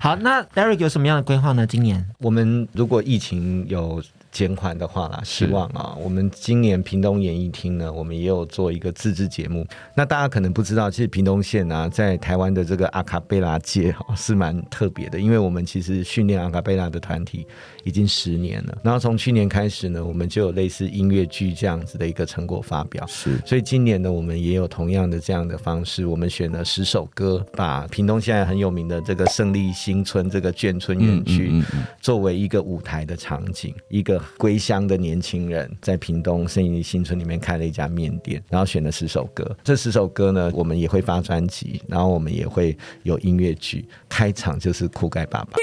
Speaker 2: 好，那 Derek 有什么样的规划呢？今年
Speaker 5: 我们如果疫情有。减缓的话啦，希望啊，我们今年屏东演艺厅呢，我们也有做一个自制节目。那大家可能不知道，其实屏东县啊，在台湾的这个阿卡贝拉界哈是蛮特别的，因为我们其实训练阿卡贝拉的团体已经十年了。然后从去年开始呢，我们就有类似音乐剧这样子的一个成果发表。
Speaker 3: 是，
Speaker 5: 所以今年呢，我们也有同样的这样的方式，我们选了十首歌，把屏东现在很有名的这个胜利新村这个眷村园区作为一个舞台的场景，一个。归乡的年轻人在屏东胜利新村里面开了一家面店，然后选了十首歌。这十首歌呢，我们也会发专辑，然后我们也会有音乐剧。开场就是酷盖爸爸、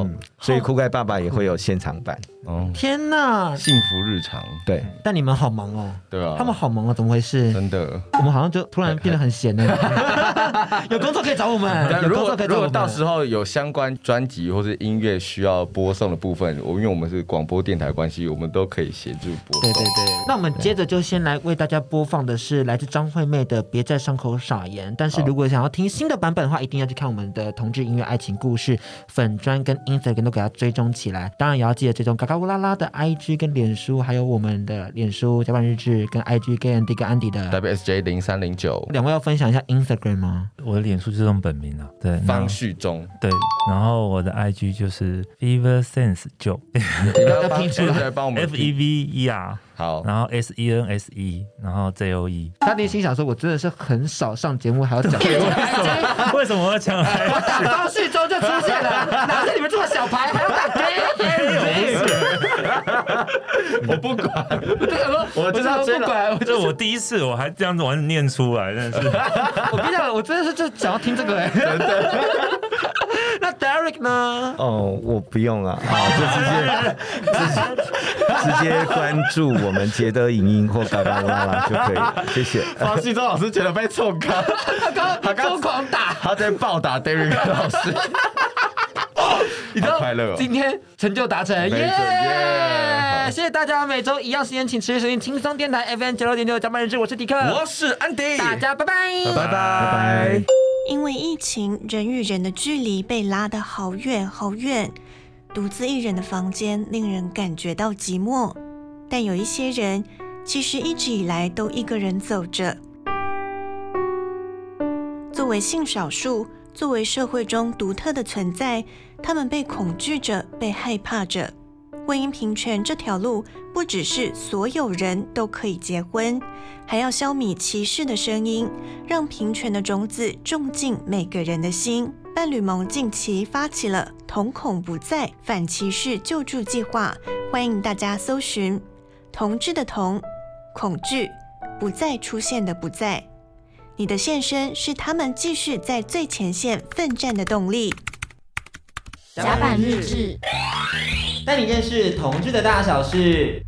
Speaker 5: 嗯，所以酷盖爸爸也会有现场版。
Speaker 3: 哦，
Speaker 2: 天哪！
Speaker 3: 幸福日常，
Speaker 5: 对。
Speaker 2: 但你们好忙哦，
Speaker 3: 对啊，
Speaker 2: 他们好忙哦，怎么回事？
Speaker 3: 真的，
Speaker 2: 我们好像就突然变得很闲呢。有工作可以找我们，有工作可以找我们。
Speaker 3: 如果到时候有相关专辑或是音乐需要播送的部分，我因为我们是广播电台关系，我们都可以协助播送。
Speaker 2: 对对对，那我们接着就先来为大家播放的是来自张惠妹的《别在伤口撒盐》。但是如果想要听新的版本的话，一定要去看我们的同志音乐爱情故事粉砖跟 Instagram 都给它追踪起来。当然也要记得追踪嘎嘎乌拉拉的。IG 跟脸书，还有我们的脸书加班日志跟 IG Gay Andy 跟 Andy 的
Speaker 3: WSJ 零三零九，
Speaker 2: 两位要分享一下 Instagram 吗？
Speaker 4: 我的脸书就是用本名啊，对，
Speaker 3: 方旭中，
Speaker 4: 对，然后我的 IG 就是 Fever Sense 九，你
Speaker 3: 要 拼出来帮我们
Speaker 4: F E V E R。
Speaker 3: 好，
Speaker 4: 然后 S E N S E，然后 J O E。
Speaker 2: 他内心想说：“我真的是很少上节目，还要讲
Speaker 4: 为什么？为什么要讲？
Speaker 2: 我打方序中就出现了，哪是你们这么小牌还要打 J O
Speaker 3: E？我不管，我
Speaker 2: 我真的不管，
Speaker 4: 这我第一次我还这样子完念出来，真的是。
Speaker 2: 我跟你讲，我真的是就想要听这个哎，真的。那 Derek 呢？
Speaker 5: 哦，我不用了，好，就直接直接直接关注。”我们杰德影音或嘎嘎啦啦就可以，谢谢。
Speaker 3: 方序中老师觉得被冲康，
Speaker 2: 他刚他刚疯狂打，
Speaker 3: 他在暴打 Derek 老师。
Speaker 2: 你知道快乐，今天成就达成，耶！谢谢大家，每周一样时间，请持续收听轻松电台 FM 九六点九加班日志，我是迪克，
Speaker 3: 我是安迪，
Speaker 2: 大家拜拜，
Speaker 3: 拜拜拜拜。
Speaker 1: 因为疫情，人与人的距离被拉得好远好远，独自一人的房间令人感觉到寂寞。但有一些人，其实一直以来都一个人走着。作为性少数，作为社会中独特的存在，他们被恐惧着，被害怕着。婚姻平权这条路，不只是所有人都可以结婚，还要消弭歧视的声音，让平权的种子种进每个人的心。伴侣盟近期发起了“同恐不再”反歧视救助计划，欢迎大家搜寻。同志的同，恐惧不再出现的不在，你的现身是他们继续在最前线奋战的动力。
Speaker 6: 甲板日志，
Speaker 2: 带你认识同志的大小事。